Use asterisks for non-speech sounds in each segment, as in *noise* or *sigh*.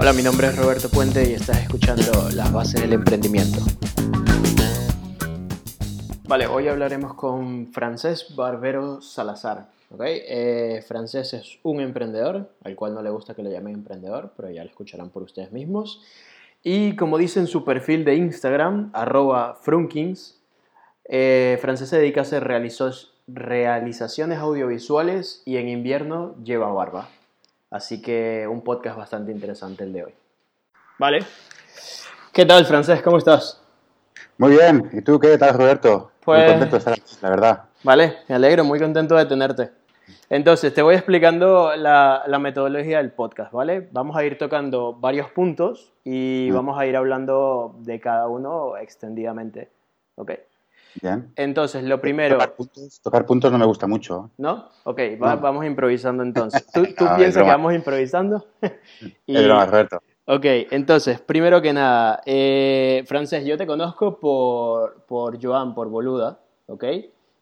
Hola, mi nombre es Roberto Puente y estás escuchando Las Bases del Emprendimiento. Vale, hoy hablaremos con Francés Barbero Salazar. ¿okay? Eh, Francés es un emprendedor, al cual no le gusta que le llamen emprendedor, pero ya lo escucharán por ustedes mismos. Y como dice en su perfil de Instagram, arroba frunkings, eh, Francés se dedica a hacer realizaciones audiovisuales y en invierno lleva barba. Así que un podcast bastante interesante el de hoy. Vale. ¿Qué tal, Francés? ¿Cómo estás? Muy bien. ¿Y tú qué tal, Roberto? Pues... Muy contento de estar aquí, la verdad. Vale, me alegro, muy contento de tenerte. Entonces, te voy explicando la, metodología del podcast, ¿vale? Vamos a ir tocando varios puntos y mm. vamos a ir hablando de cada uno extendidamente. ¿Ok? Bien. Entonces, lo primero... Tocar puntos, no me gusta mucho. ¿No? Ok, vamos improvisando entonces. *laughs* ¿Tú, piensas que vamos improvisando? y... *laughs* Es broma, Roberto. Ok, entonces, primero que nada, eh, Francés, yo te conozco por, por Joan, por Boluda, ¿ok?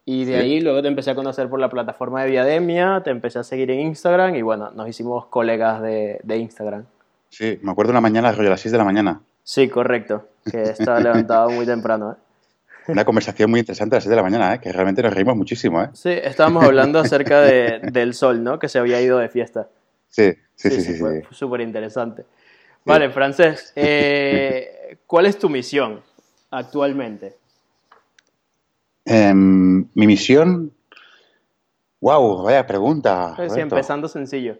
Y de ahí luego te empecé a conocer por la plataforma de Viademia, te empecé a seguir en Instagram y bueno, nos hicimos colegas de, de Instagram. Sí, me acuerdo una mañana, a las 6 de la mañana. Sí, correcto, que estaba levantado muy temprano. ¿eh? Una conversación muy interesante a las 6 de la mañana, ¿eh? que realmente nos reímos muchísimo. ¿eh? Sí, estábamos hablando acerca de, del sol, ¿no? Que se había ido de fiesta. Sí, sí, sí. sí, fue súper interesante. Vale, Francés, *laughs* eh, ¿cuál es tu misión actualmente? Em, mi misión. ¡Wow! Vaya pregunta. Sí, empezando sencillo.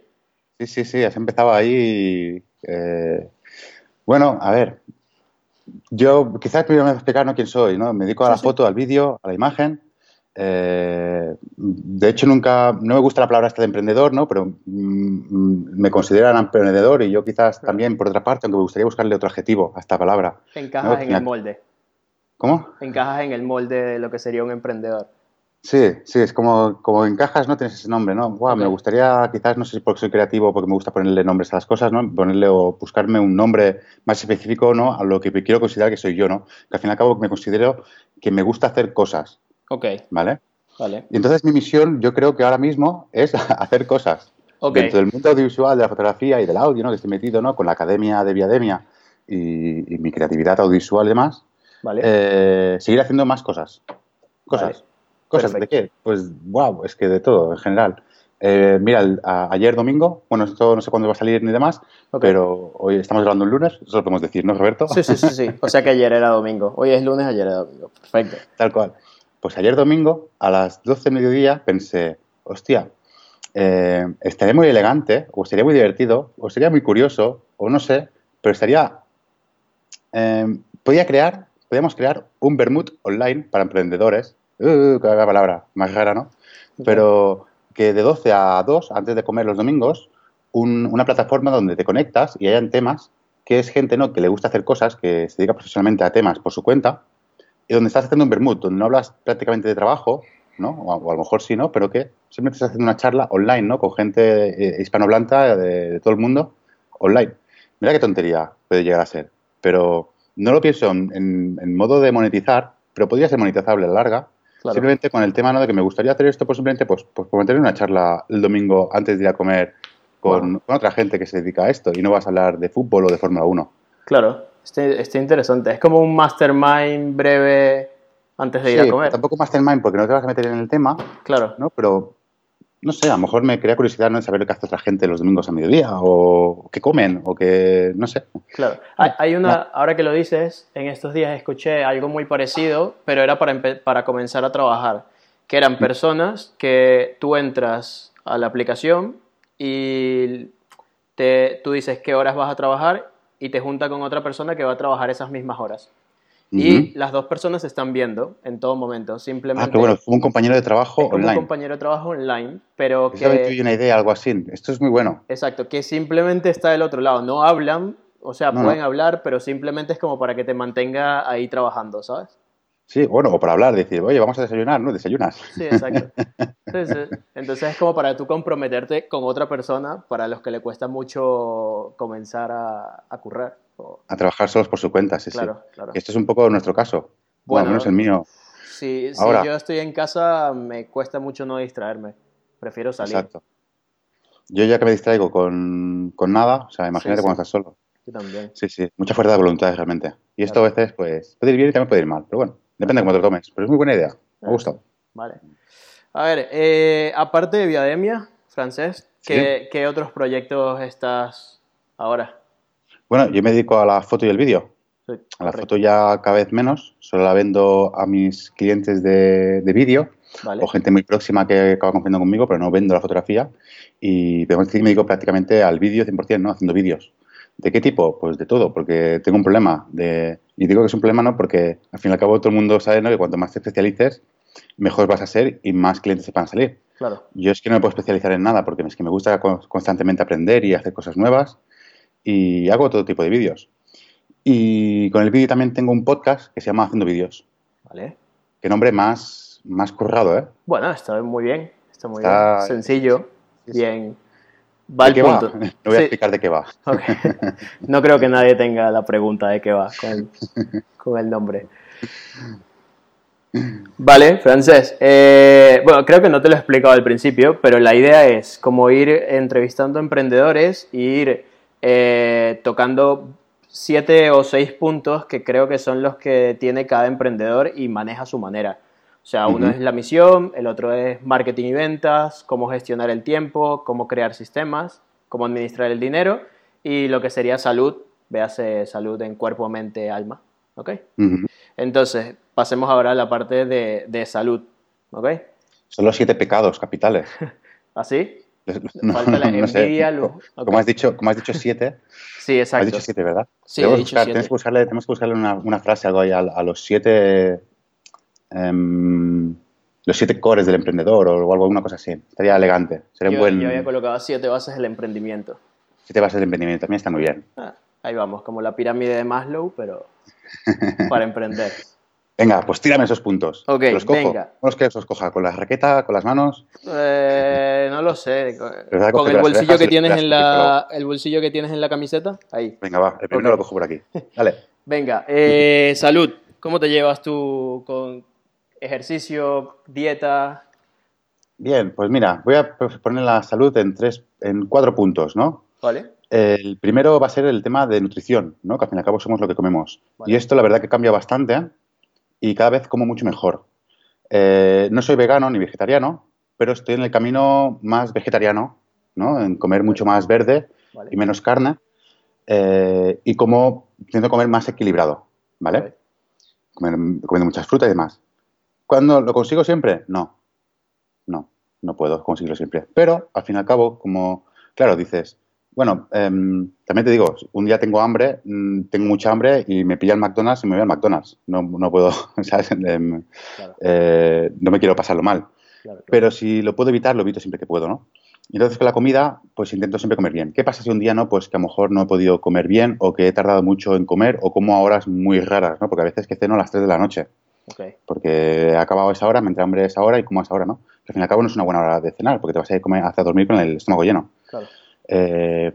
Sí, sí, sí, has empezado ahí. Eh, bueno, a ver, yo quizás primero me voy a explicar ¿no? quién soy, ¿no? Me dedico a la foto, al vídeo, a la imagen. Eh, de hecho, nunca, no me gusta la palabra esta de emprendedor, ¿no? Pero mm, me consideran emprendedor y yo quizás también, por otra parte, aunque me gustaría buscarle otro adjetivo a esta palabra. Encajas en el molde. ¿Cómo? Encajas en el molde de lo que sería un emprendedor. Sí, sí, es como, como encajas, no tienes ese nombre, ¿no? Me gustaría, quizás, no sé si porque soy creativo, porque me gusta ponerle nombres a las cosas, ¿no? Ponerle o buscarme un nombre más específico, ¿no? A lo que quiero considerar que soy yo, ¿no? Que al fin y al cabo me considero que me gusta hacer cosas. Ok. ¿Vale? Vale. Y entonces mi misión, yo creo que ahora mismo es *laughs* hacer cosas. Okay. Dentro del mundo audiovisual, de la fotografía y del audio, ¿no? Que estoy metido, ¿no? Con la academia de Viademia y, y mi creatividad audiovisual y demás. Vale. Eh, seguir haciendo más cosas. Cosas. ¿Cosas de qué? Pues, wow, es que de todo, en general. Eh, mira, ayer domingo, bueno, esto no sé cuándo va a salir ni demás, pero hoy estamos grabando un lunes, eso lo podemos decir, ¿no, Roberto? Sí, sí, sí, sí. *laughs* O sea que ayer era domingo. Hoy es lunes, ayer era domingo. Perfecto. Tal cual. Pues ayer domingo, a las 12 de mediodía, pensé, hostia, eh, estaría muy elegante, o estaría muy divertido, o sería muy curioso, o no sé, pero estaría. Eh, podía crear, podíamos crear un Bermud online para emprendedores uh, cada palabra, más rara, ¿no? Pero que de 12 a 2, antes de comer los domingos, una plataforma donde te conectas y hayan temas, que es gente ¿no? que le gusta hacer cosas, que se dedica profesionalmente a temas por su cuenta, y donde estás haciendo un vermut, donde no hablas prácticamente de trabajo, ¿no? O a, lo mejor sí, ¿no? Pero que siempre estás haciendo una charla online, ¿no? Con gente eh, hispanohablante de, de, todo el mundo, online. Mira qué tontería puede llegar a ser. Pero no lo pienso en, en modo de monetizar, pero podría ser monetizable a la larga, Simplemente con el tema ¿no? de que me gustaría hacer esto, pues simplemente pues, pues, pues una charla el domingo antes de ir a comer con, otra gente que se dedica a esto y no vas a hablar de fútbol o de Fórmula 1. Claro, está interesante. Es como un mastermind breve antes de ir a comer. Tampoco mastermind porque no te vas a meter en el tema. Claro. ¿no? Pero no sé, a lo mejor me crea curiosidad ¿no? saber qué hace otra gente los domingos a mediodía, o qué comen, o qué, no sé. Claro, hay, una, ahora que lo dices, en estos días escuché algo muy parecido, pero era para, para comenzar a trabajar, que eran mm. personas que tú entras a la aplicación y te, tú dices qué horas vas a trabajar y te junta con otra persona que va a trabajar esas mismas horas. Y las dos personas se están viendo en todo momento, simplemente... Ah, pero bueno, fue un compañero de trabajo online. un compañero de trabajo online, pero que... que... una idea, algo así. Esto es muy bueno. Exacto, que simplemente está del otro lado. No hablan, o sea, pueden hablar, pero simplemente es como para que te mantenga ahí trabajando, ¿sabes? Sí, bueno, o para hablar, decir, oye, vamos a desayunar, ¿no? Desayunas. Sí, exacto. *laughs* Entonces es como para tú comprometerte con otra persona para los que le cuesta mucho comenzar a, a currar. A trabajar solos por su cuenta, sí, claro, sí. Claro. Este es un poco nuestro caso. Bueno, al menos el mío. Si, si yo estoy en casa, me cuesta mucho no distraerme. Prefiero salir. Exacto. Yo ya que me distraigo con, con nada, o sea, imagínate cuando estás solo. Yo también. Sí, sí, mucha fuerza de voluntad realmente. Y esto a veces, pues, puede ir bien y también puede ir mal. Pero bueno, depende de cómo te lo tomes. Pero es muy buena idea. Me ha gustado. Vale. A ver, eh, aparte de Viademia, francés, ¿qué, ¿qué otros proyectos estás ahora? Bueno, yo me dedico a la foto y el vídeo. Sí, A la foto ya cada vez menos. Solo la vendo a mis clientes de, de vídeo Vale. o gente muy próxima que acaba confiando conmigo, pero no vendo la fotografía. Y me dedico prácticamente al vídeo 100%, ¿no? Haciendo vídeos. ¿De qué tipo? Pues de todo, porque tengo un problema. De, y digo que es un problema, ¿no? Porque al fin y al cabo todo el mundo sabe, ¿no? Que cuanto más te especialices, mejor vas a ser y más clientes te van a salir. Claro. Yo es que no me puedo especializar en nada porque es que me gusta con- constantemente aprender y hacer cosas nuevas y hago todo tipo de vídeos. Y con el vídeo también tengo un podcast que se llama Haciendo Vídeos. Vale. Qué nombre más, más currado, ¿eh? Bueno, está muy bien. Está muy Está- bien. Sencillo. Sí, sí. Bien. Va ¿De al qué punto. va? *laughs* No voy a Sí. explicar de qué va. *laughs* No creo que nadie tenga la pregunta de qué va con el, *laughs* con el nombre. Vale, francés. Eh, bueno, creo que no te lo he explicado al principio, pero la idea es como ir entrevistando emprendedores e ir eh, tocando siete o seis puntos que creo que son los que tiene cada emprendedor y maneja a su manera. O sea, uno es la misión, el otro es marketing y ventas, cómo gestionar el tiempo, cómo crear sistemas, cómo administrar el dinero y lo que sería salud, véase salud en cuerpo, mente, alma. ¿Ok? Entonces, pasemos ahora a la parte de, de salud. ¿Ok? Son los siete pecados capitales. *laughs* ¿Así? *laughs* No, Falta la no envidia, luz. Como has dicho, como has dicho siete, *laughs* Sí, has exacto. dicho siete, ¿verdad? Sí, Debemos he dicho buscar- siete. Tenemos que buscarle, tenemos que buscarle una, una frase, algo ahí a, a los siete em, los siete cores del emprendedor o algo, alguna cosa así. Estaría elegante. Sería un Yo, buen yo había colocado siete bases del emprendimiento. siete bases de emprendimiento. También está muy bien. Ah, ahí vamos, como la pirámide de Maslow, pero *laughs* para emprender. Venga, pues tírame esos puntos. Ok, los cojo. venga. ¿Cómo los quieres que los coja? ¿Con la raqueta? ¿Con las manos? Eh, no lo sé. *laughs* Con Coge el bolsillo que tienes en la, el bolsillo que tienes en la camiseta, ahí. Venga, va. El primero lo cojo por aquí. Dale. *laughs* Venga, eh, salud. ¿Cómo te llevas tú con ejercicio, dieta? Bien, pues mira, voy a poner la salud en tres, en cuatro puntos, ¿no? ¿Vale? El primero va a ser el tema de nutrición, ¿no? Que al fin y al cabo somos lo que comemos. Vale. Y esto la verdad que cambia bastante ¿eh? Y cada vez como mucho mejor. Eh, no soy vegano ni vegetariano, pero estoy en el camino más vegetariano, ¿no? En comer mucho más verde Vale. y menos carne eh, y como intento comer más equilibrado, ¿vale? Vale. Comer- comiendo muchas frutas y demás. ¿Cuándo lo consigo siempre? No, no, no puedo conseguirlo siempre. Pero al fin y al cabo, como, claro, dices, bueno, em, también te digo, un día tengo hambre, mm, tengo mucha hambre y me pilla el McDonald's y me voy al McDonald's. No, no puedo, *laughs* ¿sabes? Em, Claro, eh, no me quiero pasarlo mal. claro, claro. Pero si lo puedo evitar, lo evito siempre que puedo, ¿no? Y entonces con la comida, pues intento siempre comer bien. ¿Qué pasa si un día no? Pues que a lo mejor no he podido comer bien o que he tardado mucho en comer o como a horas muy raras, ¿no? Porque a veces que ceno a las 3 de la noche porque he acabado esa hora, me entra hambre esa hora y como a esa hora, ¿no? Que al fin y al cabo no es una buena hora de cenar porque te vas a ir a comer, hacia dormir con el estómago lleno. claro. Eh,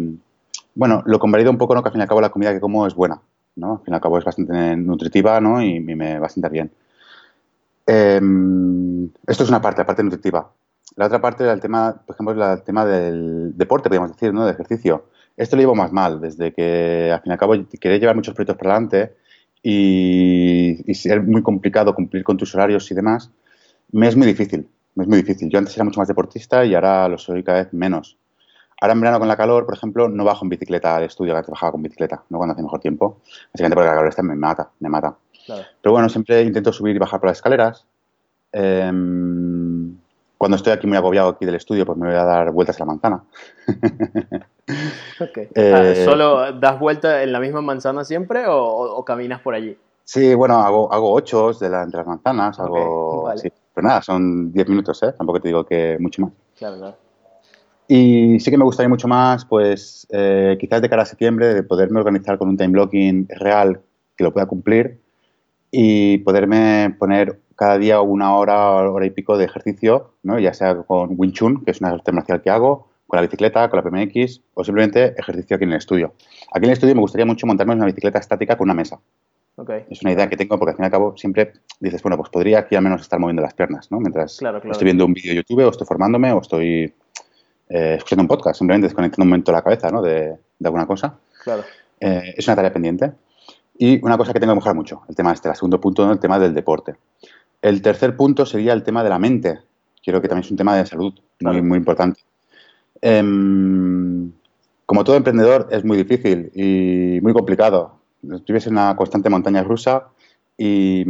bueno, lo convalido un poco, ¿no? Que al fin y al cabo la comida que como es buena, ¿no? Al fin y al cabo es bastante nutritiva, ¿no? Y, me va a sentar bien. Eh, esto es una parte, la parte nutritiva. La otra parte era el tema, por ejemplo, el tema del deporte, podríamos decir, ¿no? De ejercicio. Esto lo llevo más mal, desde que al fin y al cabo quería llevar muchos proyectos para adelante y, y ser muy complicado cumplir con tus horarios y demás, me es muy difícil, me es muy difícil. Yo antes era mucho más deportista y ahora lo soy cada vez menos. Ahora en verano con la calor, por ejemplo, no bajo en bicicleta al estudio, que antes bajaba con bicicleta, no cuando hace mejor tiempo. Básicamente porque la calor esta me mata, me mata. claro. Pero bueno, siempre intento subir y bajar por las escaleras. Em, cuando estoy aquí muy agobiado aquí del estudio, pues me voy a dar vueltas a la manzana. Ok. *laughs* Eh, Ah, ¿Solo das vuelta en la misma manzana siempre o, o- caminas por allí? Sí, bueno, hago, hago ochos de, la- entre las manzanas, hago... Ok, vale. sí. Pero nada, son 10 minutos, ¿eh? Tampoco te digo que mucho más. Claro, claro. Y sí que me gustaría mucho más, pues eh, quizás de cara a septiembre, de poderme organizar con un time blocking real que lo pueda cumplir y poderme poner cada día una hora, hora y pico de ejercicio, ¿no? ya sea con Wing Chun, que es una arte marcial que hago, con la bicicleta, con la PMX o simplemente ejercicio aquí en el estudio. Aquí en el estudio me gustaría mucho montarme en una bicicleta estática con una mesa. Ok, Es una idea que tengo porque al fin y al cabo siempre dices, bueno, pues podría aquí al menos estar moviendo las piernas, ¿no? Mientras Claro, claro. estoy viendo un vídeo de YouTube o estoy formándome o estoy eh, escuchando un podcast, simplemente desconectando un momento la cabeza, ¿no? De, de alguna cosa. claro. Eh, es una tarea pendiente. Y una cosa que tengo que mejorar mucho, el tema este, el segundo punto, el tema del deporte. El tercer punto sería el tema de la mente. Quiero que también es un tema de salud muy, muy importante. Em, como todo emprendedor es muy difícil y muy complicado. Vives en una constante montaña rusa y,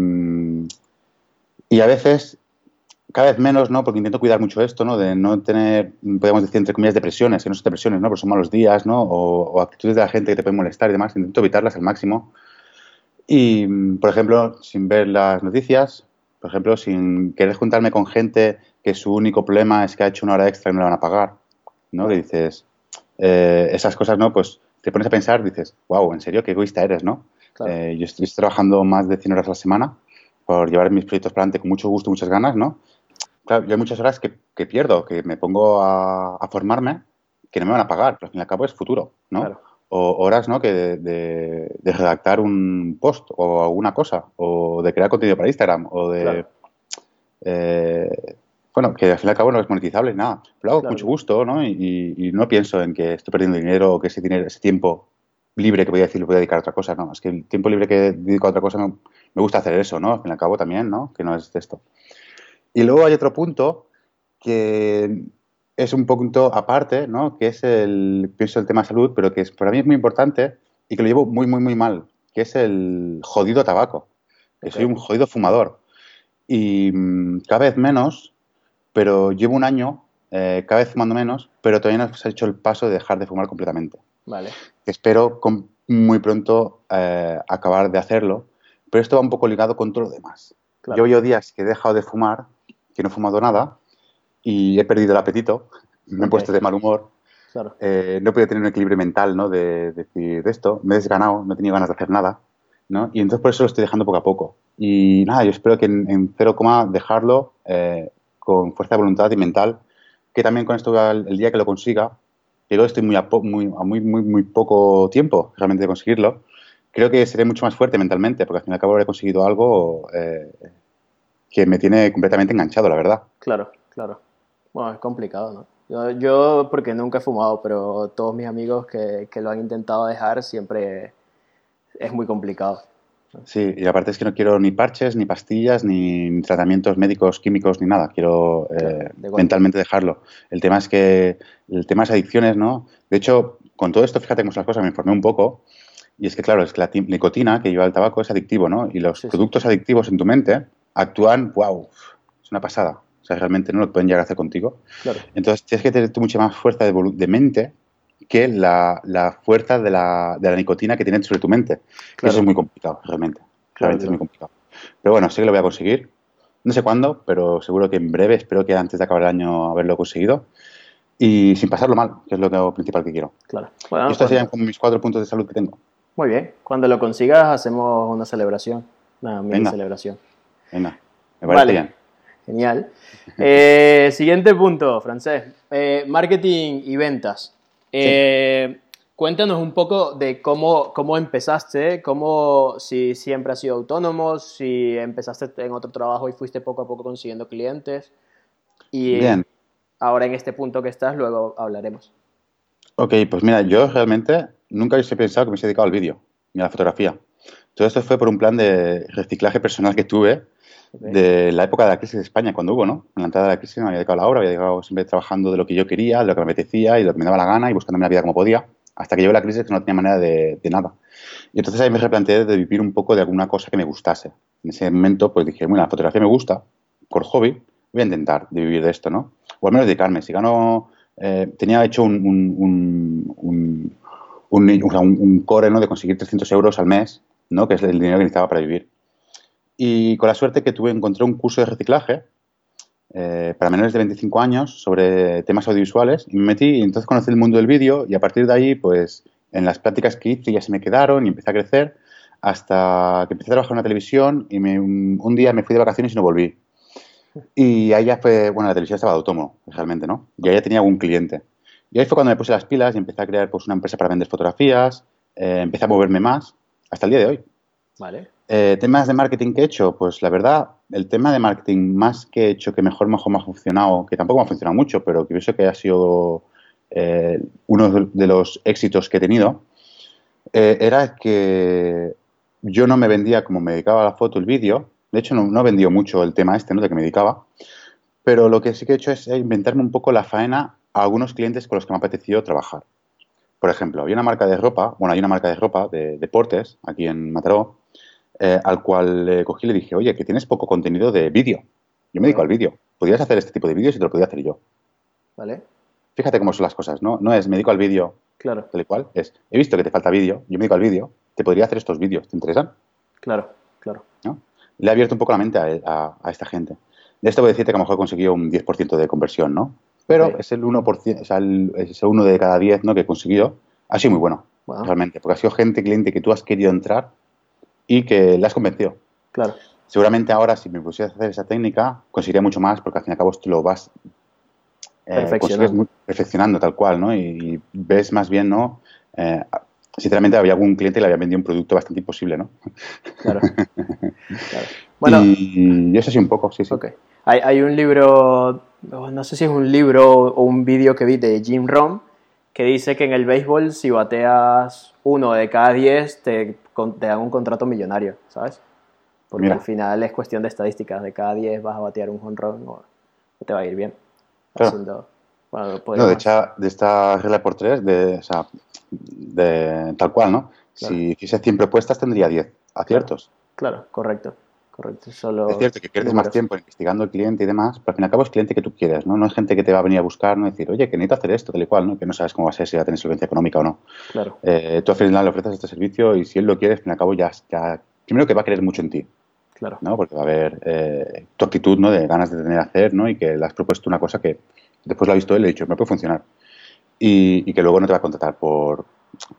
y a veces cada vez menos, ¿no? Porque intento cuidar mucho esto, ¿no? De no tener, podemos decir, entre comillas, depresiones, que no son depresiones, ¿no? Porque son malos días, ¿no? O, actitudes de la gente que te pueden molestar y demás. Intento evitarlas al máximo. Y, por ejemplo, sin ver las noticias, por ejemplo, sin querer juntarme con gente que su único problema es que ha hecho una hora extra y no la van a pagar, ¿no? Que dices, eh, esas cosas, ¿no? Pues te pones a pensar, dices, wow, en serio, qué egoísta eres, ¿no? Eh, yo estoy trabajando más de 100 horas a la semana por llevar mis proyectos para adelante con mucho gusto, muchas ganas, ¿no? Claro, yo hay muchas horas que, pierdo, que me pongo a, formarme, que no me van a pagar, pero al fin y al cabo es futuro, ¿no? O horas, ¿no? Que de, redactar un post o alguna cosa, o de crear contenido para Instagram, o de... Eh, bueno, que al fin y al cabo no es monetizable, nada. Pero lo hago con mucho gusto, ¿no? Y, no pienso en que estoy perdiendo dinero o que ese dinero, ese tiempo libre que voy a decir lo voy a dedicar a otra cosa, no. Es que el tiempo libre que dedico a otra cosa me gusta hacer eso, ¿no? Al fin y al cabo también, ¿no? Que no es esto. Y luego hay otro punto que es un punto aparte, ¿no? que es el, pienso el tema salud, pero que es, para mí es muy importante y que lo llevo muy, muy, muy mal, que es el jodido tabaco. Soy un jodido fumador. Y mm, cada vez menos, pero llevo un año eh, cada vez fumando menos, pero todavía no se ha hecho el paso de dejar de fumar completamente. Vale. Espero muy pronto eh, acabar de hacerlo, pero esto va un poco ligado con todo lo demás. Yo llevo días que he dejado de fumar que no he fumado nada y he perdido el apetito, me he puesto de mal humor. Eh, no he podido tener un equilibrio mental, ¿no? De, decir de esto, me he desganado, no he tenido ganas de hacer nada, ¿no? Y entonces por eso lo estoy dejando poco a poco. Y nada, yo espero que en, cero coma dejarlo eh, con fuerza de voluntad y mental, que también con esto el, día que lo consiga, que luego estoy muy a, muy, muy, muy, muy poco tiempo realmente de conseguirlo, creo que seré mucho más fuerte mentalmente, porque al fin y al cabo habré conseguido algo eh, que me tiene completamente enganchado, la verdad. Claro, claro. Bueno, es complicado, ¿no? Yo, yo porque nunca he fumado, pero todos mis amigos que, que, lo han intentado dejar siempre es muy complicado. Sí, y aparte es que no quiero ni parches, ni pastillas, ni tratamientos médicos, químicos, ni nada. Quiero eh, mentalmente dejarlo. El tema es que el tema es adicciones, ¿no? De hecho, con todo esto, fíjate cómo son las cosas, me informé un poco. Y es que, claro, es que la nicotina que lleva el tabaco es adictivo, ¿no? Y los productos adictivos en tu mente actúan, wow, es una pasada. O sea, realmente no lo pueden llegar a hacer contigo. Entonces, tienes que tener mucha más fuerza de, mente que la, fuerza de la, nicotina que tienes sobre tu mente. Eso es muy complicado, realmente. Realmente es muy complicado. Pero bueno, sé que lo voy a conseguir. No sé cuándo, pero seguro que en breve, espero que antes de acabar el año haberlo conseguido. Y sin pasarlo mal, que es lo principal que quiero. Claro. y estos serían como mis cuatro puntos de salud que tengo. Muy bien. Cuando lo consigas, hacemos una celebración. Una mini celebración. Venga, me parece bien. Genial. *laughs* Eh, siguiente punto, Francés. Eh, marketing y ventas. Eh, cuéntanos un poco de cómo, cómo empezaste, cómo, si siempre has sido autónomo, si empezaste en otro trabajo y fuiste poco a poco consiguiendo clientes. Y Bien. ahora en este punto que estás, luego hablaremos. Ok, pues mira, yo realmente nunca hubiese pensado que me hubiese dedicado al vídeo ni a la fotografía. Todo esto fue por un plan de reciclaje personal que tuve de la época de la crisis de España, cuando hubo, ¿no? En la entrada de la crisis me había dedicado a la obra, había llegado siempre trabajando de lo que yo quería, de lo que me apetecía y de lo que me daba la gana y buscándome la vida como podía, hasta que llegó la crisis que no tenía manera de, nada. Y entonces ahí me replanteé de vivir un poco de alguna cosa que me gustase. En ese momento, pues dije, bueno, la fotografía me gusta, por hobby, voy a intentar de vivir de esto, ¿no? O al menos dedicarme. Si gano, eh, tenía hecho un, un, un, un, core, ¿no? De conseguir 300 euros al mes, ¿no? Que es el dinero que necesitaba para vivir. Y con la suerte que tuve, encontré un curso de reciclaje eh, para menores de 25 años sobre temas audiovisuales y me metí y entonces conocí el mundo del vídeo y a partir de ahí, pues en las prácticas que hice ya se me quedaron y empecé a crecer hasta que empecé a trabajar en la televisión y un, día me fui de vacaciones y no volví. Y ahí ya fue, bueno, la televisión estaba de autónomo, realmente, ¿no? Y ahí ya tenía algún cliente. Y ahí fue cuando me puse las pilas y empecé a crear pues, una empresa para vender fotografías, eh, empecé a moverme más hasta el día de hoy. Vale. Eh, temas de marketing que he hecho, pues la verdad, el tema de marketing más que he hecho, que mejor, mejor me ha funcionado, que tampoco me ha funcionado mucho, pero que pienso que ha sido eh, uno de los éxitos que he tenido, eh, era que yo no me vendía como me dedicaba la foto, el vídeo. De hecho, no, no he vendido mucho el tema este, ¿no? De que me dedicaba. Pero lo que sí que he hecho es inventarme un poco la faena a algunos clientes con los que me ha apetecido trabajar. Por ejemplo, había una marca de ropa, bueno, hay una marca de ropa de deportes aquí en Mataró, eh, al cual le cogí y le dije, oye, que tienes poco contenido de vídeo. Yo me dedico al vídeo. Podrías hacer este tipo de vídeos y te lo podría hacer yo. ¿Vale? Fíjate cómo son las cosas, ¿no? No es me dedico al vídeo, Claro, tal y cual. Es, he visto que te falta vídeo, yo me dedico al vídeo, te podría hacer estos vídeos, ¿te interesan? claro, claro. ¿no? Le he abierto un poco la mente a, a- a esta gente. De esto voy a decirte que a lo mejor he conseguido un 10% de conversión, ¿no? Pero es el 1%, o sea, el, uno de cada 10 ¿no? que he conseguido. Ha sido muy bueno, Wow. realmente, porque ha sido gente, cliente que tú has querido entrar y que le has convencido. Claro, Seguramente ahora, si me pusieras a hacer esa técnica, conseguiría mucho más, porque al fin y al cabo esto lo vas eh, Perfeccionando. consigues muy- perfeccionando tal cual, ¿no? Y, y ves más bien, ¿no? Eh, sinceramente, había algún cliente que le había vendido un producto bastante imposible, ¿no? claro. *laughs* claro. Bueno, y, y eso sí un poco, sí, sí. ok. Hay, hay un libro, no sé si es un libro o un vídeo que vi de Jim Rom, que dice que en el béisbol si bateas uno de cada diez te, te dan un contrato millonario, ¿sabes? Porque Mira. al final es cuestión de estadísticas, de cada 10 vas a batear un jonrón o te va a ir bien. Claro. Haciendo, bueno, No, de, hecho, de esta regla por tres, de, o sea, de tal cual, ¿no? Claro. Si hiciese 100 propuestas, tendría 10 aciertos. Claro, correcto, correcto. Solo Es cierto que pierdes más tiempo investigando al cliente y demás, pero al fin y al cabo es cliente que tú quieres, ¿no? No es gente que te va a venir a buscar, ¿no? Decir, oye, que necesito hacer esto, tal y cual, ¿no? Que no sabes cómo va a ser, si va a tener solvencia económica o no. Claro, Eh, tú al final le ofreces este servicio y si él lo quiere, al fin y al cabo ya, ya primero que va a querer mucho en ti, claro, ¿no? Porque va a haber eh, tu actitud, ¿no? De ganas de tener a hacer, ¿no? Y que le has propuesto una cosa que después lo ha visto él y le ha dicho, me puede funcionar. Y, y que luego no te va a contratar por,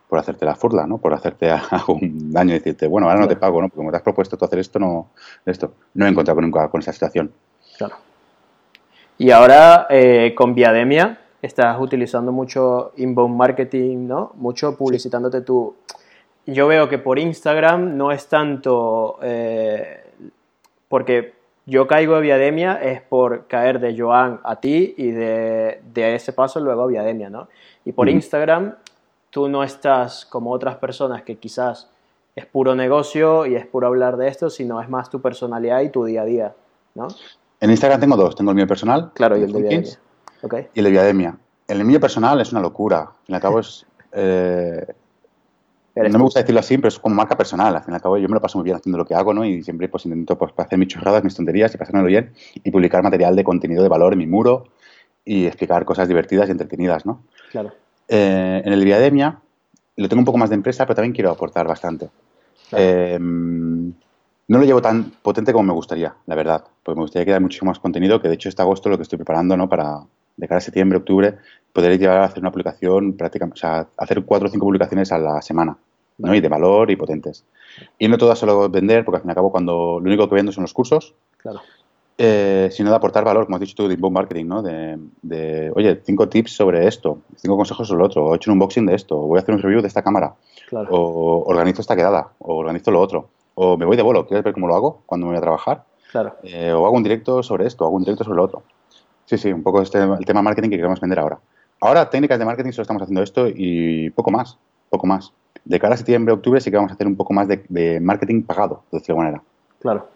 por hacerte la furla, ¿no? Por hacerte *laughs* algún daño y decirte, bueno, ahora no te pago, ¿no? Porque como te has propuesto tú hacer esto, no, esto. No he encontrado nunca con esa situación. claro. Y ahora eh, con Viademia estás utilizando mucho inbound marketing, ¿no? Mucho publicitándote tú. Yo veo que por Instagram no es tanto eh, porque yo caigo a Viademia es por caer de Joan a ti y de, de ese paso luego a Viademia, ¿no? Y por. Instagram tú no estás como otras personas que quizás es puro negocio y es puro hablar de esto, sino es más tu personalidad y tu día a día, ¿no? En Instagram tengo dos. Tengo el mío personal, Claro, y el de Viademia. Y el de Viademia. El mío personal es una locura. Al fin y al cabo es... *laughs* eh, no me gusta decirlo así, pero es como marca personal. Al fin y al cabo yo me lo paso muy bien haciendo lo que hago, ¿no? Y siempre pues intento pues, hacer mis chorradas, mis tonterías y pasármelo bien y publicar material de contenido de valor en mi muro y explicar cosas divertidas y entretenidas, ¿no? Claro, Eh, en el Viademia lo tengo un poco más de empresa, pero también quiero aportar bastante. Claro. Eh, no lo llevo tan potente como me gustaría, la verdad, porque me gustaría haya muchísimo más contenido, que de hecho este agosto lo que estoy preparando, ¿no? Para, de cara a septiembre, octubre, poder llevar a hacer una publicación prácticamente, o sea, hacer cuatro o cinco publicaciones a la semana, ¿no? Y de valor y potentes. Y no todas solo vender, porque al fin y al cabo cuando lo único que vendo son los cursos, claro, eh, sino de aportar valor, como has dicho tú, de inbound marketing, ¿no? De, de, oye, cinco tips sobre esto, cinco consejos sobre lo otro, o he hecho un unboxing de esto, o voy a hacer un review de esta cámara, claro. o organizo esta quedada, o organizo lo otro, o me voy de bolo, ¿quieres ver cómo lo hago cuando me voy a trabajar? Claro, Eh, o hago un directo sobre esto, o hago un directo sobre lo otro. Sí, sí, un poco este, el tema marketing que queremos vender ahora. Ahora, técnicas de marketing solo estamos haciendo esto y poco más, poco más. De cara a septiembre, octubre sí que vamos a hacer un poco más de, de marketing pagado, de alguna manera. claro.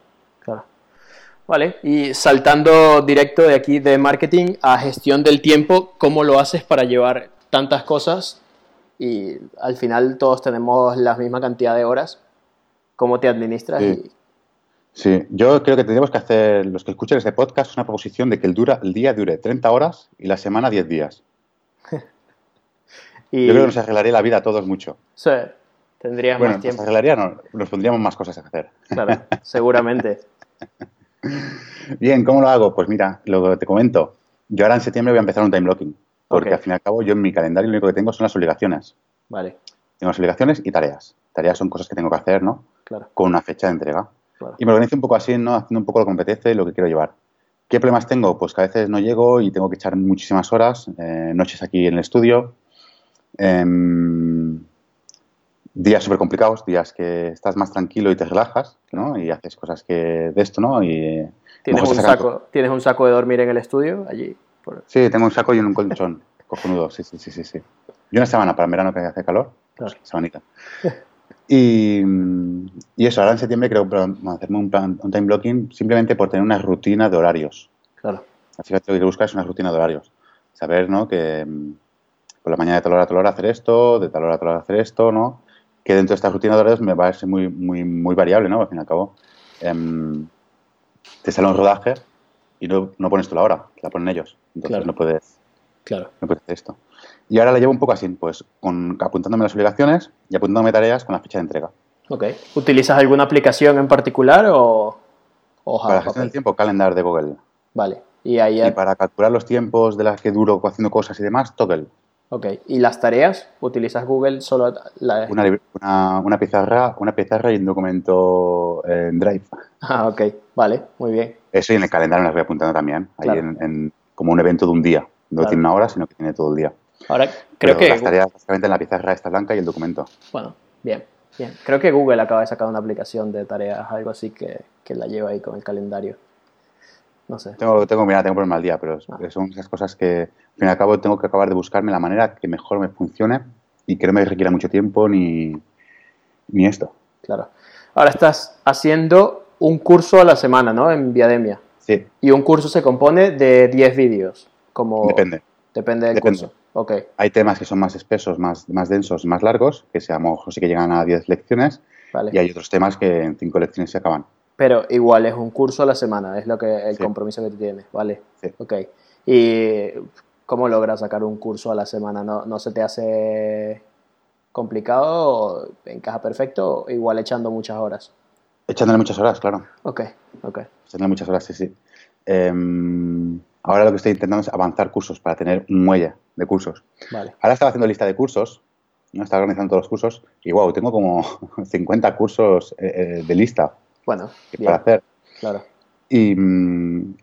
Vale, y saltando directo de aquí de marketing a gestión del tiempo, ¿cómo lo haces para llevar tantas cosas y al final todos tenemos la misma cantidad de horas? ¿Cómo te administras? Sí. Sí, yo creo que tendríamos que hacer, los que escuchen este podcast, una proposición de que el, dura, el día dure 30 horas y la semana 10 días. *laughs* Y, Yo creo que nos arreglaría la vida a todos mucho. sí, tendrías Bueno, más nos tiempo. arreglaría, no, nos pondríamos más cosas a hacer. Claro, seguramente. *laughs* Bien, ¿cómo lo hago? Pues mira, lo que te comento. Yo ahora en septiembre voy a empezar un time blocking. Porque al fin y al cabo yo en mi calendario lo único que tengo son las obligaciones. Vale, Tengo las obligaciones y tareas. Tareas son cosas que tengo que hacer, ¿no? claro, Con una fecha de entrega. claro. Y me organizo un poco así, ¿no? Haciendo un poco lo que me apetece y lo que quiero llevar. ¿Qué problemas tengo? Pues que a veces no llego y tengo que echar muchísimas horas, eh, noches aquí en el estudio, em, días súper complicados, días que estás más tranquilo y te relajas, ¿no? Y haces cosas que de esto, ¿no? Y ¿Tienes un, saco, ¿Tienes un saco de dormir en el estudio allí? Por- Sí, tengo un saco y un colchón *laughs* cojonudo, sí, sí, sí, sí, sí. Y una semana para el verano que hace calor, Claro. semanita. *laughs* Y, y eso, ahora en septiembre creo que hacerme un, plan, un time blocking simplemente por tener una rutina de horarios. Claro. Así que lo que buscas es una rutina de horarios. Saber, ¿no? Que mm, por la mañana de tal hora a tal hora hacer esto, de tal hora a tal hora hacer esto, ¿no? Que dentro de esta rutina de horarios me va a ser muy, muy, muy variable, ¿no? Al fin y al cabo, em, te sale un rodaje y no, no pones tú la hora, la ponen ellos. Entonces Claro. no puedes Claro. no puedes hacer esto. Y ahora la llevo un poco así, pues con, apuntándome las obligaciones y apuntándome tareas con la fecha de entrega. Ok. ¿Utilizas alguna aplicación en particular o Para la gestión del tiempo, calendar de Google. Vale. Y ahí Y para calcular los tiempos de las que duro haciendo cosas y demás, Toggle. Ok. ¿Y las tareas? ¿Utilizas Google solo la... Una, una, una pizarra, una pizarra y un documento en Drive. Ah, ok. Vale. Muy bien. Eso y en el calendario me las voy apuntando también, ahí en, en- como un evento de un día. No Claro. tiene una hora, sino que tiene todo el día. Ahora, Pero creo que... las tareas básicamente en la pizarra está blanca y el documento. Bueno, bien, bien. Creo que Google acaba de sacar una aplicación de tareas, algo así que, que la lleva ahí con el calendario. No sé. Tengo, tengo, mira, tengo problema al día, pero Ah. son esas cosas que, al fin y al cabo, tengo que acabar de buscarme la manera que mejor me funcione y que no me requiera mucho tiempo ni, ni esto. Claro. Ahora estás haciendo un curso a la semana, ¿no? En Viademia. Sí, Y un curso se compone de 10 vídeos. Como depende. Depende del Depende. curso. Ok, Hay temas que son más espesos, más, más densos, más largos, que se, a lo mejor sí que llegan a 10 lecciones, vale. y hay otros temas que en 5 lecciones se acaban. Pero igual es un curso a la semana, es lo que el Sí. compromiso que tú tienes, ¿vale? Sí. Ok. ¿Y cómo logras sacar un curso a la semana? ¿No, no se te hace complicado encaja perfecto o igual echando muchas horas? Echándole muchas horas, claro. Ok, ok. Echándole muchas horas, sí, sí. Em, ahora lo que estoy intentando es avanzar cursos para tener un muelle de cursos. Vale. Ahora estaba haciendo lista de cursos, ¿no? estaba organizando todos los cursos y wow, tengo como *laughs* 50 cursos eh, eh, de lista Bueno, bien, para hacer. claro. Y, mm,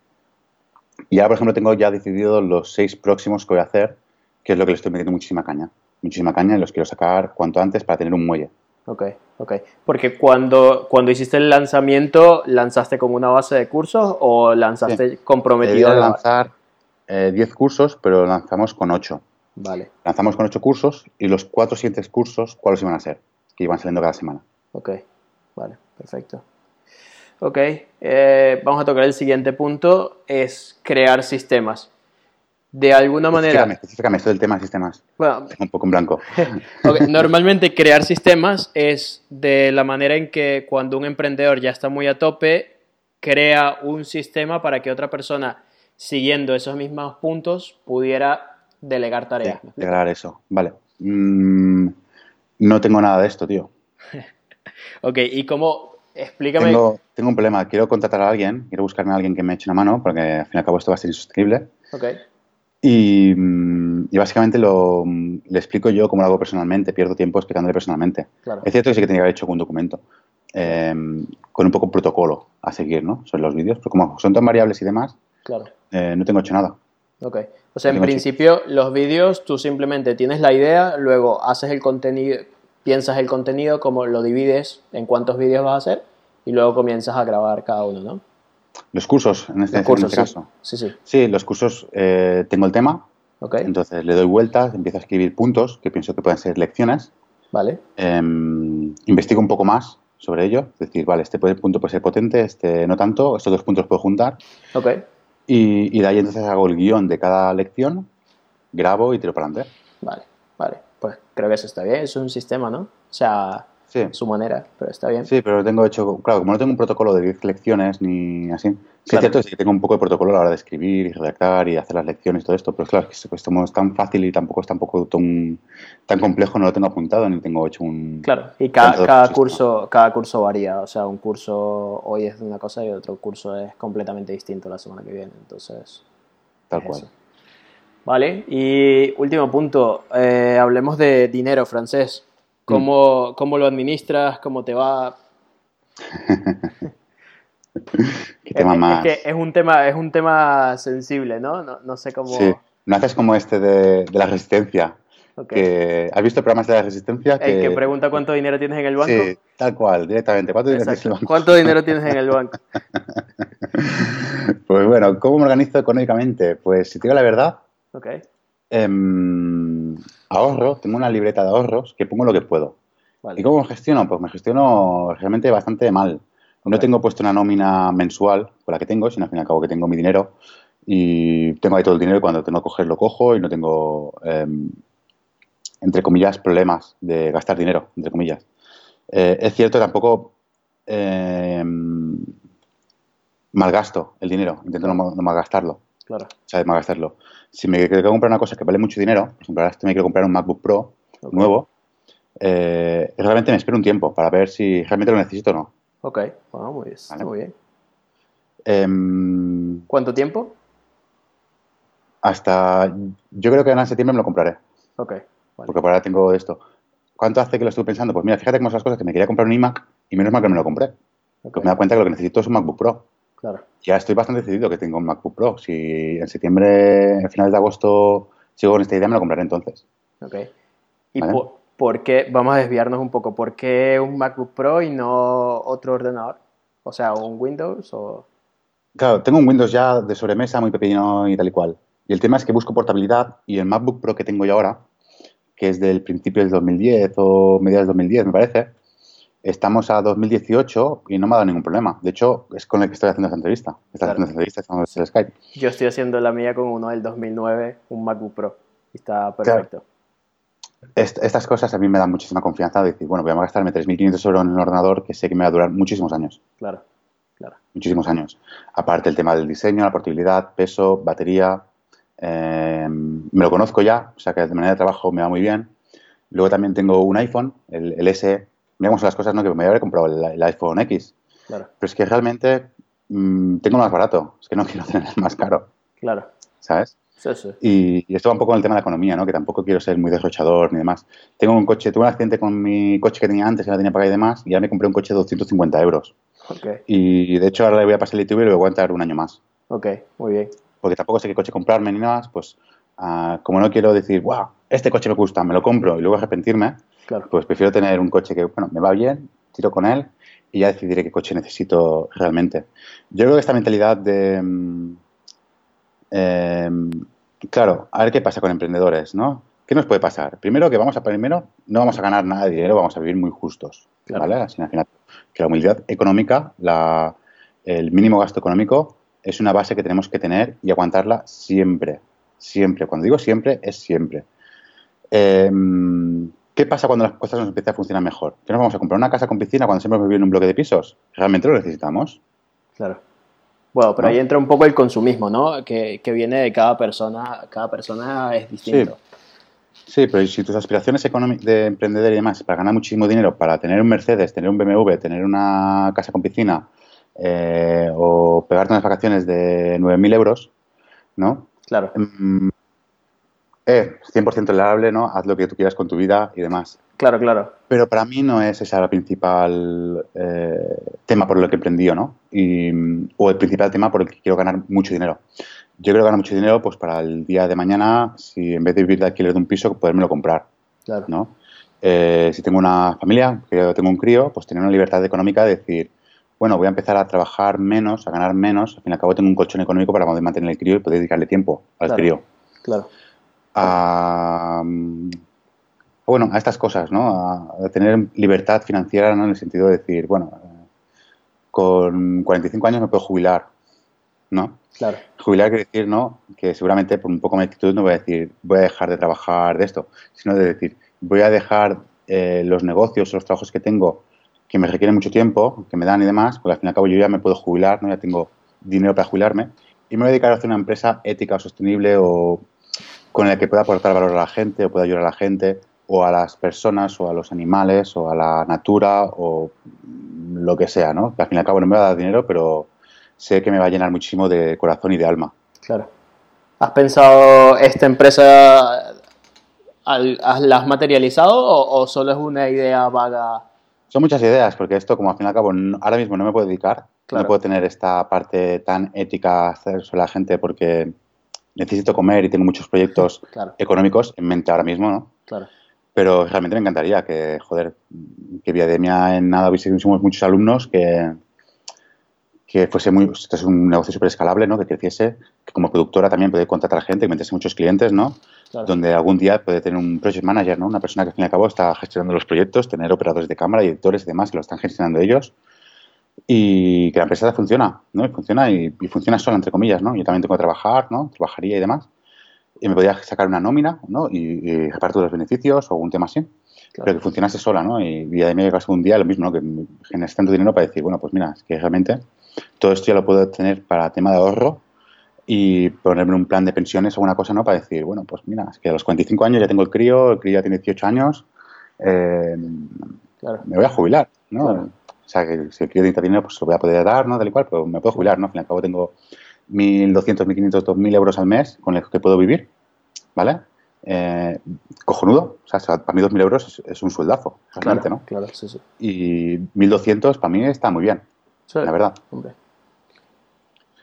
y ahora, por ejemplo, tengo ya decidido los seis próximos que voy a hacer, que es lo que le estoy metiendo muchísima caña. Muchísima caña y los quiero sacar cuanto antes para tener un muelle. Ok, ok. Porque cuando, cuando hiciste el lanzamiento, ¿lanzaste como una base de cursos o lanzaste La comprometido? a la- lanzar eh, 10 cursos, pero lanzamos con 8. Vale, Lanzamos con 8 cursos y los cuatro siguientes cursos, ¿cuáles iban a ser? Que iban saliendo cada semana. ok. Vale, perfecto. Ok, eh, vamos a tocar el siguiente punto, es crear sistemas. De alguna manera, específicame esto del tema de sistemas. bueno, Tengo un poco en blanco. *laughs* Normalmente crear sistemas es de la manera en que cuando un emprendedor ya está muy a tope, crea un sistema para que otra persona, siguiendo esos mismos puntos, pudiera delegar tareas. ¿Me explico? Integrar eso. Vale. Mm, no tengo nada de esto, tío. *laughs* Ok, y cómo, explícame, Tengo, tengo un problema. Quiero contratar a alguien, quiero buscarme a alguien que me eche una mano, porque al fin y al cabo esto va a ser insostenible. ok, Y, mm, y básicamente lo, mm, le explico yo cómo lo hago personalmente, pierdo tiempo explicándole personalmente. claro, Es cierto que sí que tenía que haber hecho un documento, eh, con un poco protocolo a seguir, ¿no? Sobre los vídeos, pero como son tan variables y demás, claro, eh, no tengo hecho nada. ok. O sea, en hecho. principio, los vídeos, tú simplemente tienes la idea, luego haces el contenido, piensas el contenido, como lo divides en cuántos vídeos vas a hacer, y luego comienzas a grabar cada uno, ¿no? Los cursos, en este, Los cursos, en este sí. caso. Sí, sí. Sí, los cursos, eh, tengo el tema, entonces le doy vueltas, empiezo a escribir puntos que pienso que pueden ser lecciones, vale. em, investigo un poco más sobre ello, es decir, vale, este punto puede ser potente, este no tanto, estos dos puntos los puedo juntar, Ok, y, y de ahí entonces hago el guion de cada lección, grabo y tiro para adelante. vale, vale. Pues creo que eso está bien, es un sistema, ¿no? O sea, Sí, su manera, pero está bien. sí, pero lo tengo hecho, claro, como no tengo un protocolo de 10 lecciones ni así, sí Claro. es cierto sí que tengo un poco de protocolo a la hora de escribir y redactar y hacer las lecciones y todo esto, pero claro, es que como es tan fácil y tampoco es tampoco tan, tan complejo, no lo tengo apuntado ni tengo hecho un... Claro, y cada, curso, cada curso varía, o sea, un curso hoy es una cosa y otro curso es completamente distinto la semana que viene, entonces... Tal es cual. eso. Vale, y último punto, eh, hablemos de dinero francés. ¿Cómo, ¿Cómo lo administras? ¿Cómo te va? *laughs* ¿Qué tema es, más? es que es un tema, es un tema sensible, ¿no? No, no sé cómo... Sí, no haces como este de, de la resistencia. Que, ¿Has visto programas de la resistencia? El que pregunta cuánto dinero tienes en el banco. Sí, tal cual, directamente. ¿Cuánto dinero tienes en Exacto. el banco? ¿Cuánto dinero tienes en el banco? *laughs* Pues bueno, ¿cómo me organizo económicamente? Pues si te digo la verdad, Ok, Em, ahorro, tengo una libreta de ahorros que pongo lo que puedo. Vale. ¿Y cómo me gestiono? Pues me gestiono realmente bastante mal. No tengo puesto una nómina mensual con la que tengo, sino al fin y al cabo que tengo mi dinero y tengo ahí todo el dinero y cuando tengo que coger lo cojo y no tengo, em, entre comillas, problemas de gastar dinero, entre comillas. Eh, es cierto, tampoco em, malgasto el dinero, intento no malgastarlo, Claro. o sea, malgastarlo. Si me quiero comprar una cosa que vale mucho dinero, por ejemplo, ahora me quiero comprar un MacBook Pro nuevo, eh, realmente me espero un tiempo para ver si realmente lo necesito o no. Ok, bueno, muy bien. está Vale. Muy bien. Em, ¿Cuánto tiempo? hasta, yo creo que en septiembre me lo compraré, Ok, vale. porque por ahora tengo esto. ¿Cuánto hace que lo estuve pensando? Pues mira, fíjate cómo son las cosas, que me quería comprar un iMac y menos mal que me lo compré. Ok, Pues me da cuenta que lo que necesito es un MacBook Pro. Claro. Ya estoy bastante decidido que tengo un MacBook Pro. Si en septiembre, a finales de agosto, sigo con esta idea, me lo compraré entonces. Ok. ¿Y Vale. por, por qué, vamos a desviarnos un poco, ¿por qué un MacBook Pro y no otro ordenador? O sea, un Windows o... Claro, tengo un Windows ya de sobremesa muy pequeño y tal y cual. Y el tema es que busco portabilidad y el MacBook Pro que tengo yo ahora, que es del principio del 2010 o mediados del 2010, me parece, estamos a 2018 y no me ha dado ningún problema. De hecho, es con el que estoy haciendo esta entrevista. Estás Claro. haciendo esta entrevista, estamos en el Skype. Yo estoy haciendo la mía con uno del 2009, un MacBook Pro. Y está perfecto. Est- estas cosas a mí me dan muchísima confianza de decir, bueno, voy a gastarme 3.500 euros en un ordenador que sé que me va a durar muchísimos años. Claro, claro. muchísimos años. Aparte el tema del diseño, la portabilidad, peso, batería, eh, me lo conozco ya, o sea que de manera de trabajo me va muy bien. Luego también tengo un iPhone, el, el S. Mira cómo son las cosas, ¿no? Que me habré comprado el, el iPhone X. Claro, Pero es que realmente mm, tengo lo más barato, es que no *laughs* quiero tener el más caro, claro. ¿sabes? Sí, sí. Y, y esto va un poco con el tema de la economía, ¿no? Que tampoco quiero ser muy derrochador ni demás. Tengo un coche, tuve un accidente con mi coche que tenía antes, que no tenía pagado y demás, y ahora me compré un coche de 250 euros. Ok, Y de hecho ahora le voy a pasar el ITV y lo voy a aguantar un año más. ok, muy bien. porque tampoco sé qué coche comprarme ni nada, pues ah, como no quiero decir, wow, este coche me gusta, me lo compro y luego arrepentirme, Claro, pues prefiero tener un coche que, bueno, me va bien, tiro con él y ya decidiré qué coche necesito realmente. Yo creo que esta mentalidad de, mm, em, claro, a ver qué pasa con emprendedores, ¿no? ¿Qué nos puede pasar? Primero que vamos a, primero, no vamos a ganar nada de dinero, vamos a vivir muy justos, Claro. ¿vale? Así, imagínate que la humildad económica, la, el mínimo gasto económico es una base que tenemos que tener y aguantarla siempre, siempre. Cuando digo siempre, es siempre. Em, ¿Qué pasa cuando las cosas nos empiezan a funcionar mejor? ¿Que nos vamos a comprar una casa con piscina cuando siempre hemos vivido en un bloque de pisos? ¿Realmente lo necesitamos? claro. Bueno, pero ¿No? ahí entra un poco el consumismo, ¿no? Que, que viene de cada persona, cada persona es distinto. Sí, pero si tus aspiraciones de emprender y demás, para ganar muchísimo dinero, para tener un Mercedes, tener un BMW, tener una casa con piscina eh, o pegarte unas vacaciones de 9.000 euros, ¿no? Claro, Mm, eh, 100% tolerable, ¿no? Haz lo que tú quieras con tu vida y demás. claro, claro. Pero para mí no es ese el principal eh, tema por el que emprendí, ¿no? Y, o el principal tema por el que quiero ganar mucho dinero. Yo quiero ganar mucho dinero pues para el día de mañana, si en vez de vivir de alquiler de un piso, podérmelo comprar, Claro, ¿no? Eh, si tengo una familia, que yo tengo un crío, pues tener una libertad económica de decir, bueno, voy a empezar a trabajar menos, a ganar menos, al fin y al cabo tengo un colchón económico para poder mantener el crío y poder dedicarle tiempo al Claro. crío. claro. A, bueno, a estas cosas, ¿no? A, a tener libertad financiera, ¿no? En el sentido de decir, bueno, eh, con 45 años me puedo jubilar, ¿no? Claro, Jubilar quiere decir, ¿no? Que seguramente por un poco mi actitud no voy a decir, voy a dejar de trabajar de esto, sino de decir, voy a dejar eh, los negocios, los trabajos que tengo, que me requieren mucho tiempo, que me dan y demás, porque al fin y al cabo yo ya me puedo jubilar, ¿no? Ya tengo dinero para jubilarme, y me voy a dedicar a hacer una empresa ética o sostenible o con la que pueda aportar valor a la gente o pueda ayudar a la gente o a las personas o a los animales o a la natura o lo que sea, ¿no? Que al fin y al cabo no me va a dar dinero, pero sé que me va a llenar muchísimo de corazón y de alma. claro. ¿Has pensado esta empresa, la has materializado o, o solo es una idea vaga? Son muchas ideas, porque esto, como al fin y al cabo, no- ahora mismo no me puedo dedicar, Claro. no puedo tener esta parte tan ética hacer sobre la gente porque necesito comer y tengo muchos proyectos *laughs* Claro, económicos en mente ahora mismo, ¿no? claro, Pero realmente me encantaría que, joder, que Viademia en nada hubiésemos muchos alumnos que, que fuese muy, esto es un negocio súper escalable, ¿no? Que creciese, que como productora también puede contratar gente, que metiese muchos clientes, ¿no? Donde algún día puede tener un project manager, ¿no? Una persona que al fin y al cabo está gestionando los proyectos, tener operadores de cámara, editores y demás que lo están gestionando ellos y que la empresa funciona, ¿no? Y funciona y, funciona sola, entre comillas, ¿no? Yo también tengo que trabajar, ¿no? Trabajaría y demás. Y me podría sacar una nómina, ¿no? Y, y repartir los beneficios o algún tema así. Pero que funcionase sola, ¿no? Y, y a mí me llegase un día lo mismo, ¿no? Que generes tanto dinero para decir, bueno, pues mira, es que realmente todo esto ya lo puedo tener para tema de ahorro y ponerme un plan de pensiones o alguna cosa, ¿no? Para decir, bueno, pues mira, es que a los 45 años ya tengo el crío, el crío ya tiene 18 años, eh, me voy a jubilar, ¿no? O sea, que si el crío necesita dinero, pues lo voy a poder dar, ¿no? Tal y cual, pero me puedo jubilar, ¿no? Al fin y al cabo tengo 1.200, 1.500, 2.000 euros al mes con los que puedo vivir, ¿vale? Eh, cojonudo, o sea, para mí 2.000 euros es, un sueldazo, realmente, ¿no? Claro, sí, sí. Y 1.200 para mí está muy bien la verdad. Hombre.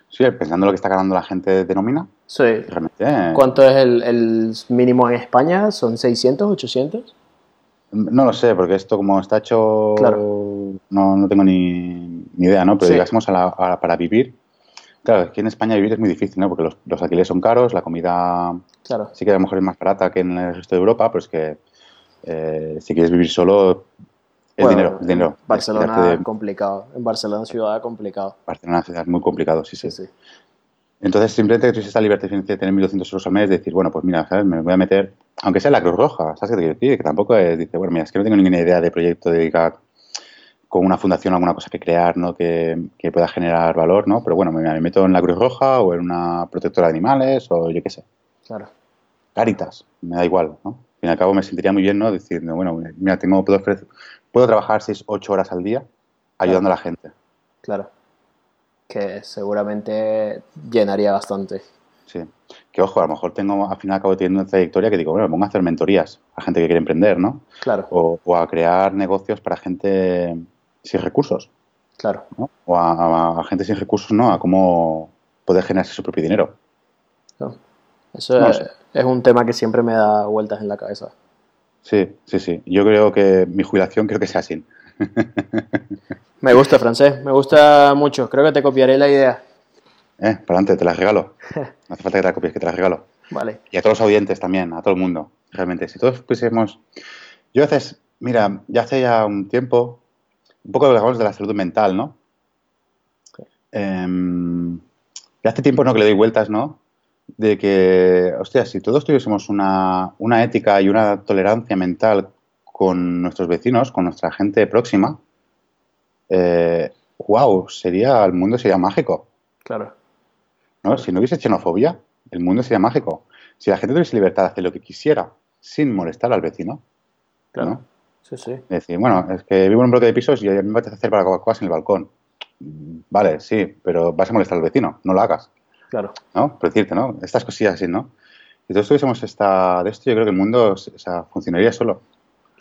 Sí, pensando lo que está ganando la gente de nómina. Sí. Realmente, ¿Cuánto es el, mínimo en España? ¿Son 600, 800? No lo sé, porque esto como está hecho, claro. no, no tengo ni, idea, ¿no? Pero digamos para vivir, claro, aquí en España vivir es muy difícil, ¿no? Porque los, los, alquileres son caros, la comida claro. sí que a lo mejor es más barata que en el resto de Europa, pero es que eh, si quieres vivir solo, el dinero, el dinero. Barcelona es complicado. En Barcelona ciudad complicado. Barcelona ciudad muy complicado, sí, sí. sí, Entonces, simplemente que tienes esta libertad de tener 1.200 euros al mes, de decir, bueno, pues mira, ¿sabes? Me voy a meter, aunque sea la Cruz Roja, ¿sabes qué te quiero decir? Que tampoco es, dice, bueno, mira, es que no tengo ninguna idea de proyecto dedicado con una fundación alguna cosa que crear, ¿no? Que, que, pueda generar valor, ¿no? Pero bueno, me, me, meto en la Cruz Roja o en una protectora de animales o yo qué sé. Claro. Caritas, me da igual, ¿no? Al fin y al cabo me sentiría muy bien, ¿no? Decir, bueno, mira, tengo, puedo ofrecer, puedo trabajar 6, 8 horas al día ayudando a la gente. Claro. Que seguramente llenaría bastante. Sí. Que ojo, a lo mejor tengo, al final acabo teniendo una trayectoria que digo, bueno, me pongo a hacer mentorías a gente que quiere emprender, ¿no? Claro. O, a crear negocios para gente sin recursos. Claro. O a, gente sin recursos, ¿no? A cómo poder generarse su propio dinero. Eso es, es un tema que siempre me da vueltas en la cabeza. Sí, sí, sí. Yo creo que mi jubilación creo que sea así. me gusta, francés, me gusta mucho. Creo que te copiaré la idea. Eh, para adelante, te la regalo. *laughs* No hace falta que te la copies, que te la regalo. Vale. Y a todos los oyentes también, a todo el mundo, realmente. Si todos pusiésemos... Yo a veces, mira, ya hace ya un tiempo, un poco hablamos de la salud mental, ¿no? Eh, ya hace tiempo no que le doy vueltas, ¿no? de que, hostia, si todos tuviésemos una, una ética y una tolerancia mental con nuestros vecinos, con nuestra gente próxima, eh, wow, sería, el mundo sería mágico. Claro. ¿No? Si no hubiese xenofobia, el mundo sería mágico. Si la gente tuviese libertad de hacer lo que quisiera sin molestar al vecino. Claro. Sí, sí. Es decir, bueno, es que vivo en un bloque de pisos y a mí me apetece hacer barbacoas en el balcón. Vale, sí, pero vas a molestar al vecino, no lo hagas. Claro. ¿No? Por decirte, ¿no? Estas cosillas así, ¿no? Si todos tuviésemos esta, de esto, yo creo que el mundo o sea, funcionaría solo.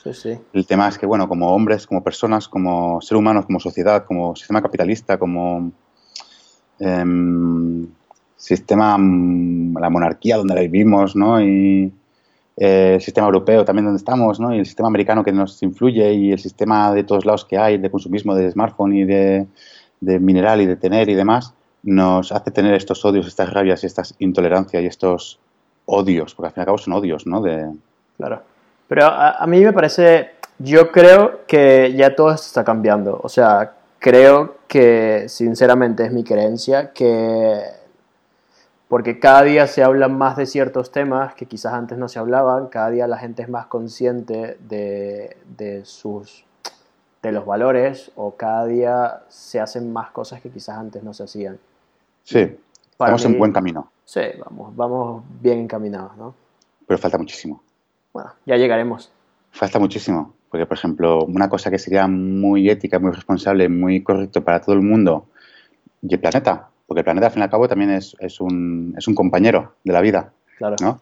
Sí, sí. El tema es que, bueno, como hombres, como personas, como ser humanos, como sociedad, como sistema capitalista, como eh, sistema, mm, la monarquía donde la vivimos, ¿no? Y eh, el sistema europeo también donde estamos, ¿no? Y el sistema americano que nos influye y el sistema de todos lados que hay, de consumismo, de smartphone y de, mineral y de tener y demás, nos hace tener estos odios, estas rabias y estas intolerancias y estos odios, porque al fin y al cabo son odios, ¿no? De... Claro. Pero a, mí me parece, yo creo que ya todo está cambiando. O sea, creo que, sinceramente, es mi creencia que porque cada día se hablan más de ciertos temas que quizás antes no se hablaban, cada día la gente es más consciente de, de sus de los valores o cada día se hacen más cosas que quizás antes no se hacían. Sí, vamos en buen camino. Sí, vamos, vamos bien encaminados, ¿no? Pero falta muchísimo. Bueno, ya llegaremos. Falta muchísimo, porque por ejemplo, una cosa que sería muy ética, muy responsable, muy correcto para todo el mundo y el planeta, porque el planeta al fin y al cabo también es, es, un, es un compañero de la vida, claro, ¿no?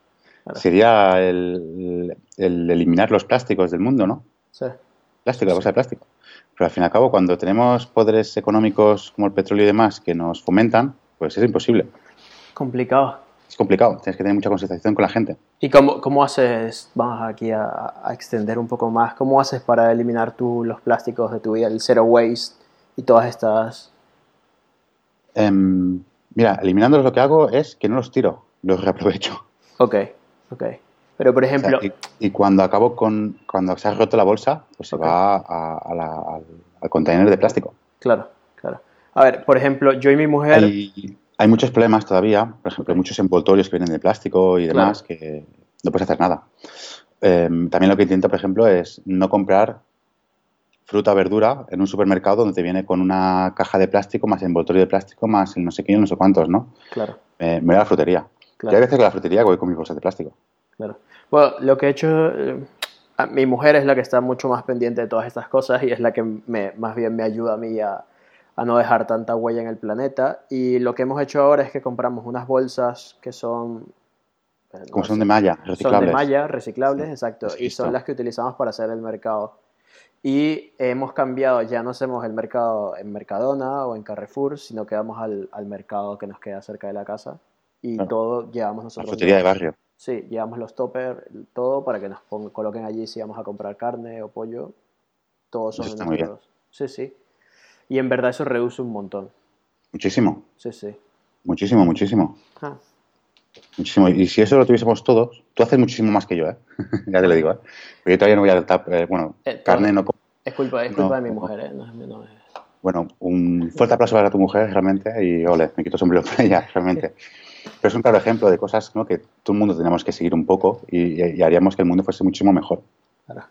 Sería el, el, eliminar los plásticos del mundo, ¿no? Sí. Plástico, la cosa de plástico. Pero al fin y al cabo, cuando tenemos poderes económicos como el petróleo y demás que nos fomentan, pues es imposible. Complicado. Es complicado, tienes que tener mucha concentración con la gente. ¿Y cómo, cómo haces, vamos aquí a, extender un poco más, cómo haces para eliminar tú los plásticos de tu vida, el zero waste y todas estas Em, mira, eliminándolos lo que hago es que no los tiro, los reaprovecho. Ok, ok. Pero por ejemplo... y, cuando acabo con, cuando se ha roto la bolsa, pues se va al, contenedor de plástico. Claro, claro. A ver, por ejemplo, yo y mi mujer... Hay, hay muchos problemas todavía, por ejemplo, hay muchos envoltorios que vienen de plástico y demás que no puedes hacer nada. Em, también lo que intento, por ejemplo, es no comprar fruta verdura en un supermercado donde te viene con una caja de plástico más envoltorio de plástico más el no sé qué, no sé cuántos, ¿no? Claro. me voy a la frutería. Claro. Veces que a la frutería voy con mis bolsas de plástico. Claro. Bueno, lo que he hecho, eh, mi mujer es la que está mucho más pendiente de todas estas cosas y es la que me, más bien me ayuda a mí a, a no dejar tanta huella en el planeta. Y lo que hemos hecho ahora es que compramos unas bolsas que son eh, Como son de malla, reciclables. Son de malla, reciclables, exacto. Y son las que utilizamos para hacer el mercado. Y hemos cambiado, ya no hacemos el mercado en Mercadona o en Carrefour, sino que vamos al, al mercado que nos queda cerca de la casa. Y todo llevamos nosotros. La frutería de barrio. Sí, llevamos los toppers, todo para que nos coloquen allí si vamos a comprar carne o pollo. Todos son nosotros. Sí, sí. Y en verdad eso reduce un montón. Muchísimo. Sí, sí. Muchísimo, muchísimo. Ah. Muchísimo. Y si eso lo tuviésemos todos, tú haces muchísimo más que yo, ¿eh? *laughs* ya te lo digo, ¿eh? Pero yo todavía no voy a tap, eh, bueno, eh, carne no Es culpa, es culpa de mi mujer, ¿eh? No, bueno, un fuerte aplauso para tu mujer, realmente, y ole, me quito sombrero *laughs* para ella, realmente. Pero es un claro ejemplo de cosas ¿no? que todo el mundo tenemos que seguir un poco y, haríamos que el mundo fuese muchísimo mejor. Claro,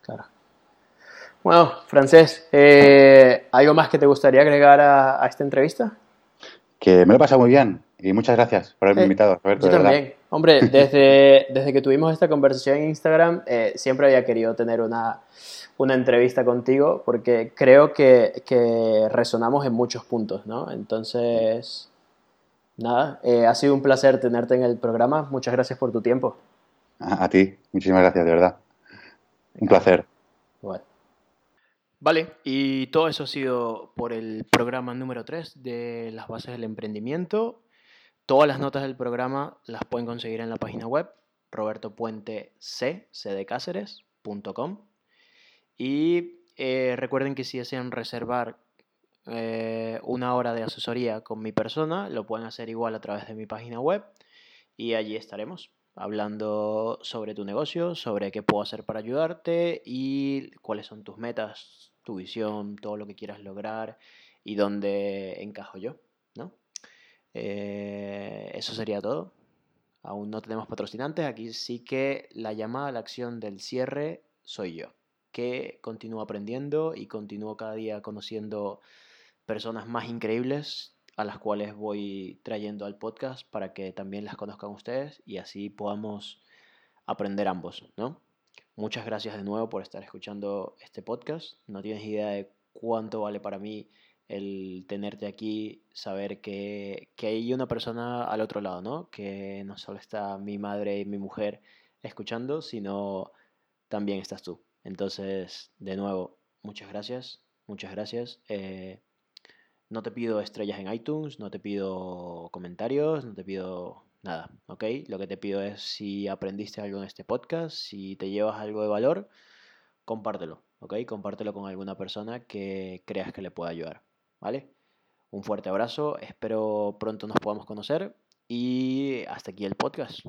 claro. Bueno, Francés, ¿algo más que te gustaría agregar a esta entrevista? Que me lo he pasado muy bien y muchas gracias por haberme eh, invitado, Roberto. Yo también. Hombre, *laughs* desde, desde que tuvimos esta conversación en Instagram, eh, siempre había querido tener una, una entrevista contigo porque creo que, que, resonamos en muchos puntos, ¿no? Entonces, nada, eh, ha sido un placer tenerte en el programa. Muchas gracias por tu tiempo. A, a ti, muchísimas gracias, de verdad. Un placer. Bueno. Vale, y todo eso ha sido por el programa número 3 de las bases del emprendimiento. Todas las notas del programa las pueden conseguir en la página web robertopuentecdcáceres.com y eh, recuerden que si desean reservar eh, una hora de asesoría con mi persona, lo pueden hacer igual a través de mi página web y allí estaremos hablando sobre tu negocio, sobre qué puedo hacer para ayudarte y cuáles son tus metas, tu visión, todo lo que quieras lograr y dónde encajo yo, ¿no? Eh, eso sería todo. Aún no tenemos patrocinantes, aquí sí que la llamada a la acción del cierre soy yo, que continúo aprendiendo y continúo cada día conociendo personas más increíbles a las cuales voy trayendo al podcast para que también las conozcan ustedes y así podamos aprender ambos, ¿no? Muchas gracias de nuevo por estar escuchando este podcast. No tienes idea de cuánto vale para mí el tenerte aquí, saber que, que, hay una persona al otro lado, ¿no? Que no solo está mi madre y mi mujer escuchando, sino también estás tú. Entonces, de nuevo, muchas gracias, muchas gracias. Eh, no te pido estrellas en iTunes, no te pido comentarios, no te pido nada, ¿ok? Lo que te pido es si aprendiste algo en este podcast, si te llevas algo de valor, compártelo, ¿ok? Compártelo con alguna persona que creas que le pueda ayudar, ¿vale? Un fuerte abrazo, espero pronto nos podamos conocer y hasta aquí el podcast.